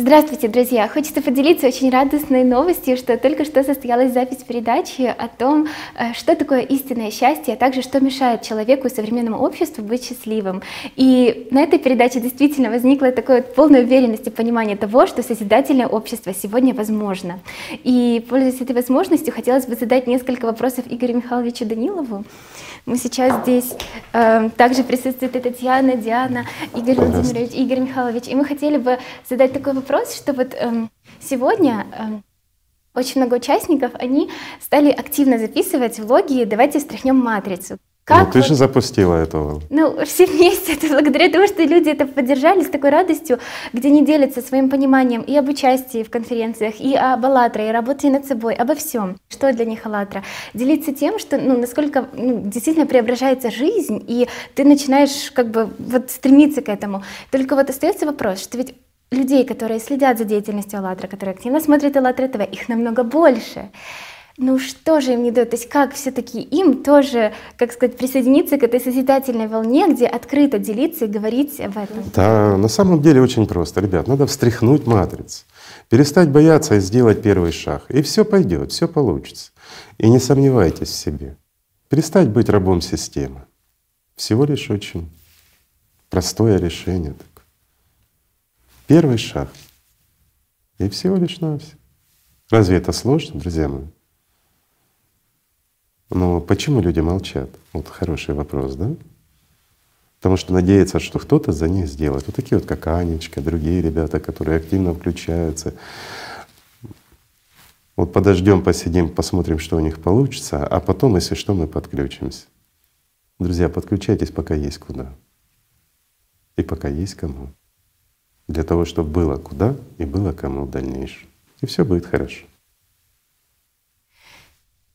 Здравствуйте, друзья! Хочется поделиться очень радостной новостью, что только что состоялась запись передачи о том, э, что такое истинное счастье, а также что мешает человеку и современному обществу быть счастливым. И на этой передаче действительно возникла такая полная уверенность и понимание того, что созидательное общество сегодня возможно. И, пользуясь этой возможностью, хотелось бы задать несколько вопросов Игорю Михайловичу Данилову. Мы сейчас здесь, э, также присутствует и Татьяна, Диана, Игорь Владимирович, Игорь Михайлович. И мы хотели бы задать такой вопрос, вопрос, что вот эм, сегодня эм, очень много участников, они стали активно записывать влоги «Давайте встряхнем матрицу». Как ну, ты вот, же запустила этого. Ну, все вместе. Это благодаря тому, что люди это поддержали с такой радостью, где они делятся своим пониманием и об участии в конференциях, и об «АЛЛАТРА», и работе над собой, обо всем. Что для них «АЛЛАТРА»? Делиться тем, что, ну, насколько ну, действительно преображается жизнь, и ты начинаешь как бы вот стремиться к этому. Только вот остается вопрос, что ведь людей, которые следят за деятельностью АЛЛАТРА, которые активно смотрят АЛЛАТРА ТВ, их намного больше. Ну что же им не дает? То есть как все-таки им тоже, как сказать, присоединиться к этой созидательной волне, где открыто делиться и говорить об этом? Да, на самом деле очень просто, ребят. Надо встряхнуть матрицу, перестать бояться и сделать первый шаг. И все пойдет, все получится. И не сомневайтесь в себе. Перестать быть рабом системы. Всего лишь очень простое решение. Первый шаг. И всего лишь навсего. Разве это сложно, друзья мои? Но почему люди молчат? Вот хороший вопрос, да? Потому что надеются, что кто-то за них сделает. Вот такие вот, как Анечка, другие ребята, которые активно включаются. Вот подождем, посидим, посмотрим, что у них получится, а потом, если что, мы подключимся. Друзья, подключайтесь, пока есть куда. И пока есть кому для того, чтобы было куда и было кому в дальнейшем. И все будет хорошо.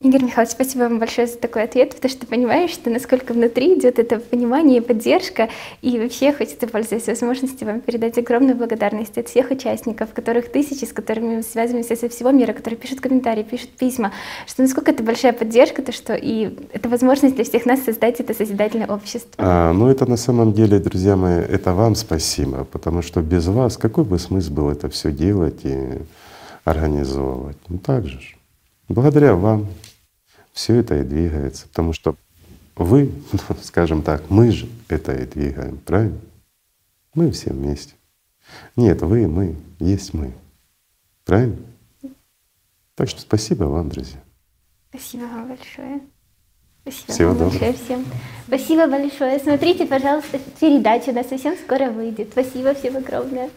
Игорь Михайлович, спасибо вам большое за такой ответ, потому что понимаешь, что насколько внутри идет это понимание и поддержка. И вообще хочется, пользоваться возможностью, вам передать огромную благодарность от всех участников, которых тысячи, с которыми мы связываемся со всего мира, которые пишут комментарии, пишут письма, что насколько это большая поддержка, то что и это возможность для всех нас создать это созидательное общество. А, ну это на самом деле, друзья мои, это вам спасибо, потому что без вас какой бы смысл был это все делать и организовывать? Ну так же. Благодаря вам все это и двигается, потому что вы, скажем так, мы же это и двигаем, правильно? Мы все вместе. Нет, вы, мы, есть мы. Правильно? Так что спасибо вам, друзья. Спасибо вам большое. Спасибо Всего вам доброго. большое всем. Спасибо большое. Смотрите, пожалуйста, передача, она совсем скоро выйдет. Спасибо всем огромное.